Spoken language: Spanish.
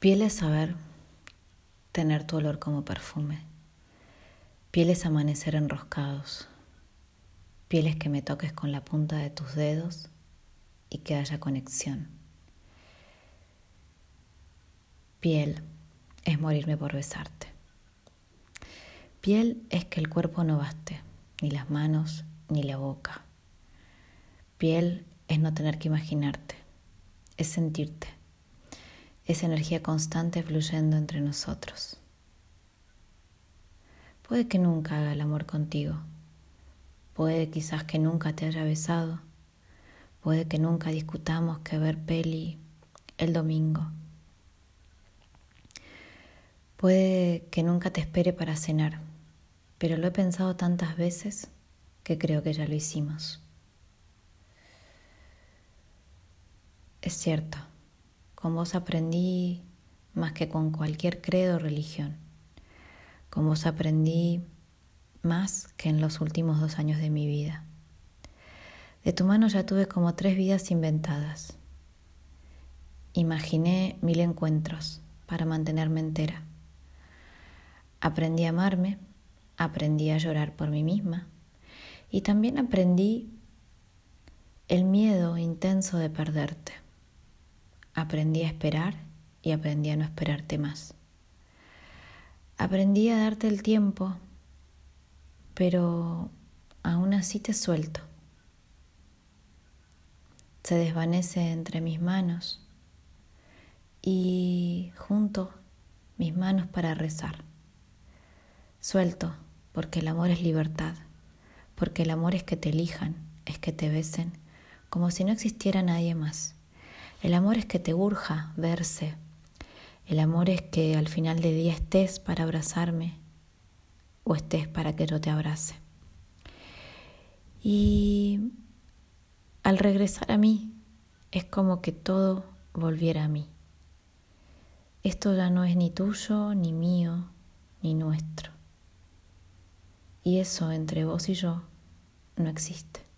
Piel es saber tener tu olor como perfume. Piel es amanecer enroscados. Piel es que me toques con la punta de tus dedos y que haya conexión. Piel es morirme por besarte. Piel es que el cuerpo no baste, ni las manos, ni la boca. Piel es no tener que imaginarte, es sentirte esa energía constante fluyendo entre nosotros. Puede que nunca haga el amor contigo, puede quizás que nunca te haya besado, puede que nunca discutamos que ver peli el domingo, puede que nunca te espere para cenar, pero lo he pensado tantas veces que creo que ya lo hicimos. Es cierto, con vos aprendí más que con cualquier credo o religión. Con vos aprendí más que en los últimos dos años de mi vida. De tu mano ya tuve como tres vidas inventadas. Imaginé mil encuentros para mantenerme entera. Aprendí a amarme, aprendí a llorar por mí misma y también aprendí el miedo intenso de perderte. Aprendí a esperar y aprendí a no esperarte más. Aprendí a darte el tiempo, pero aún así te suelto. Se desvanece entre mis manos y junto mis manos para rezar. Suelto porque el amor es libertad, porque el amor es que te elijan, es que te besen, como si no existiera nadie más. El amor es que te urja verse. El amor es que al final de día estés para abrazarme o estés para que yo te abrace. Y al regresar a mí es como que todo volviera a mí. Esto ya no es ni tuyo, ni mío, ni nuestro. Y eso entre vos y yo no existe.